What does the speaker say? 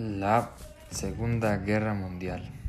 La Segunda Guerra Mundial.